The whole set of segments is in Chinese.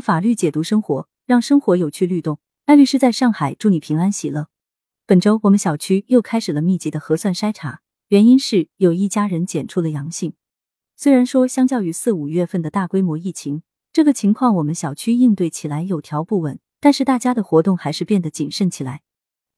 法律解读生活，让生活有趣律动。艾律师在上海，祝你平安喜乐。本周我们小区又开始了密集的核酸筛查，原因是有一家人检出了阳性。虽然说相较于四五月份的大规模疫情，这个情况我们小区应对起来有条不紊，但是大家的活动还是变得谨慎起来。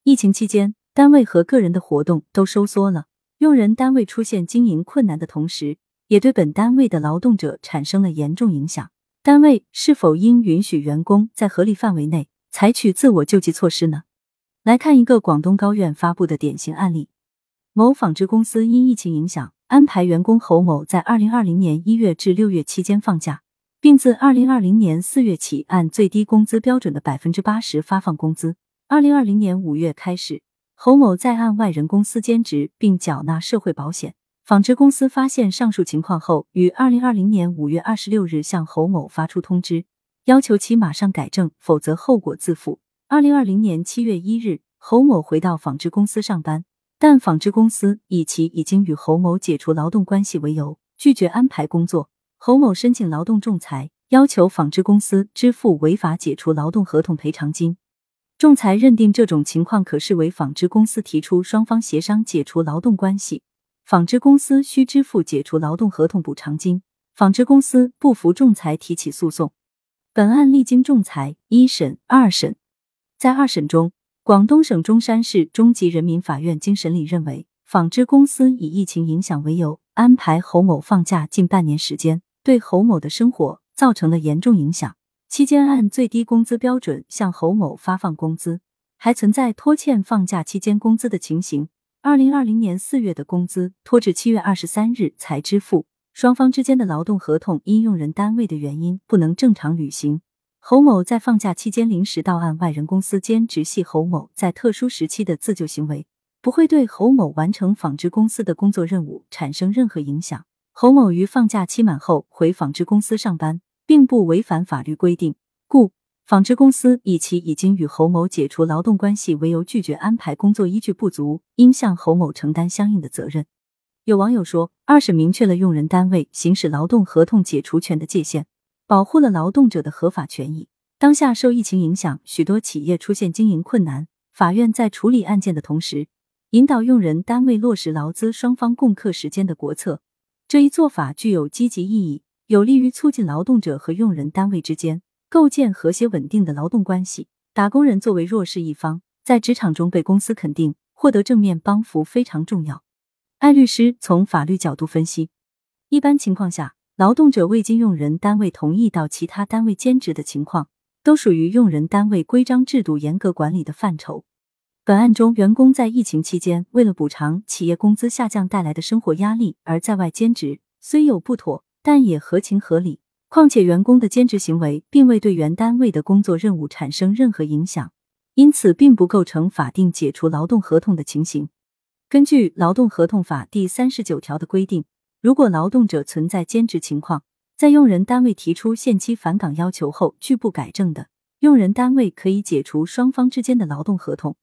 疫情期间，单位和个人的活动都收缩了，用人单位出现经营困难的同时，也对本单位的劳动者产生了严重影响。单位是否应允许员工在合理范围内采取自我救济措施呢？来看一个广东高院发布的典型案例：某纺织公司因疫情影响，安排员工侯某在二零二零年一月至六月期间放假，并自二零二零年四月起按最低工资标准的百分之八十发放工资。二零二零年五月开始，侯某在按外人公司兼职并缴纳社会保险。纺织公司发现上述情况后，于二零二零年五月二十六日向侯某发出通知，要求其马上改正，否则后果自负。二零二零年七月一日，侯某回到纺织公司上班，但纺织公司以其已经与侯某解除劳动关系为由，拒绝安排工作。侯某申请劳动仲裁，要求纺织公司支付违法解除劳动合同赔偿金。仲裁认定这种情况可视为纺织公司提出双方协商解除劳动关系。纺织公司需支付解除劳动合同补偿金，纺织公司不服仲裁提起诉讼。本案历经仲裁一审、二审，在二审中，广东省中山市中级人民法院经审理认为，纺织公司以疫情影响为由，安排侯某放假近半年时间，对侯某的生活造成了严重影响。期间按最低工资标准向侯某发放工资，还存在拖欠放假期间工资的情形。二零二零年四月的工资拖至七月二十三日才支付，双方之间的劳动合同因用人单位的原因不能正常履行。侯某在放假期间临时到案外人公司兼职，系侯某在特殊时期的自救行为，不会对侯某完成纺织公司的工作任务产生任何影响。侯某于放假期满后回纺织公司上班，并不违反法律规定，故。纺织公司以其已经与侯某解除劳动关系为由拒绝安排工作依据不足，应向侯某承担相应的责任。有网友说，二审明确了用人单位行使劳动合同解除权的界限，保护了劳动者的合法权益。当下受疫情影响，许多企业出现经营困难，法院在处理案件的同时，引导用人单位落实劳资双方共克时艰的国策。这一做法具有积极意义，有利于促进劳动者和用人单位之间。构建和谐稳定的劳动关系。打工人作为弱势一方，在职场中被公司肯定，获得正面帮扶非常重要。艾律师从法律角度分析，一般情况下，劳动者未经用人单位同意到其他单位兼职的情况，都属于用人单位规章制度严格管理的范畴。本案中，员工在疫情期间为了补偿企业工资下降带来的生活压力而在外兼职，虽有不妥，但也合情合理。况且，员工的兼职行为并未对原单位的工作任务产生任何影响，因此并不构成法定解除劳动合同的情形。根据《劳动合同法》第三十九条的规定，如果劳动者存在兼职情况，在用人单位提出限期返岗要求后拒不改正的，用人单位可以解除双方之间的劳动合同。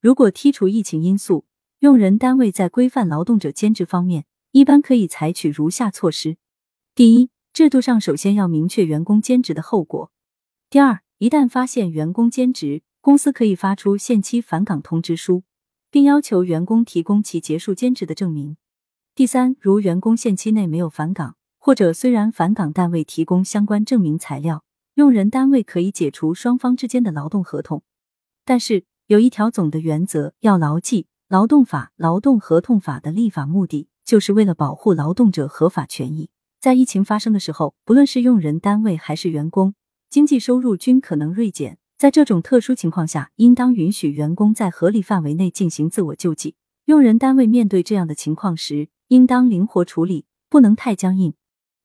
如果剔除疫情因素，用人单位在规范劳动者兼职方面，一般可以采取如下措施：第一，制度上首先要明确员工兼职的后果。第二，一旦发现员工兼职，公司可以发出限期返岗通知书，并要求员工提供其结束兼职的证明。第三，如员工限期内没有返岗，或者虽然返岗但未提供相关证明材料，用人单位可以解除双方之间的劳动合同。但是有一条总的原则要牢记：劳动法、劳动合同法的立法目的就是为了保护劳动者合法权益。在疫情发生的时候，不论是用人单位还是员工，经济收入均可能锐减。在这种特殊情况下，应当允许员工在合理范围内进行自我救济。用人单位面对这样的情况时，应当灵活处理，不能太僵硬。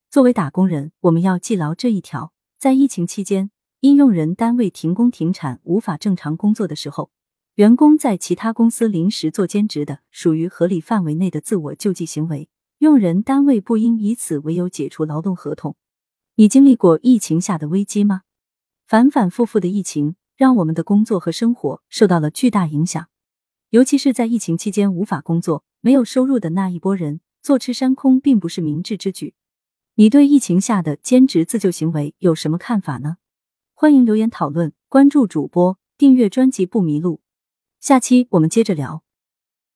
作为打工人，我们要记牢这一条：在疫情期间，因用人单位停工停产无法正常工作的时候，员工在其他公司临时做兼职的，属于合理范围内的自我救济行为。用人单位不应以此为由解除劳动合同。你经历过疫情下的危机吗？反反复复的疫情让我们的工作和生活受到了巨大影响，尤其是在疫情期间无法工作、没有收入的那一波人，坐吃山空并不是明智之举。你对疫情下的兼职自救行为有什么看法呢？欢迎留言讨论，关注主播，订阅专辑不迷路。下期我们接着聊。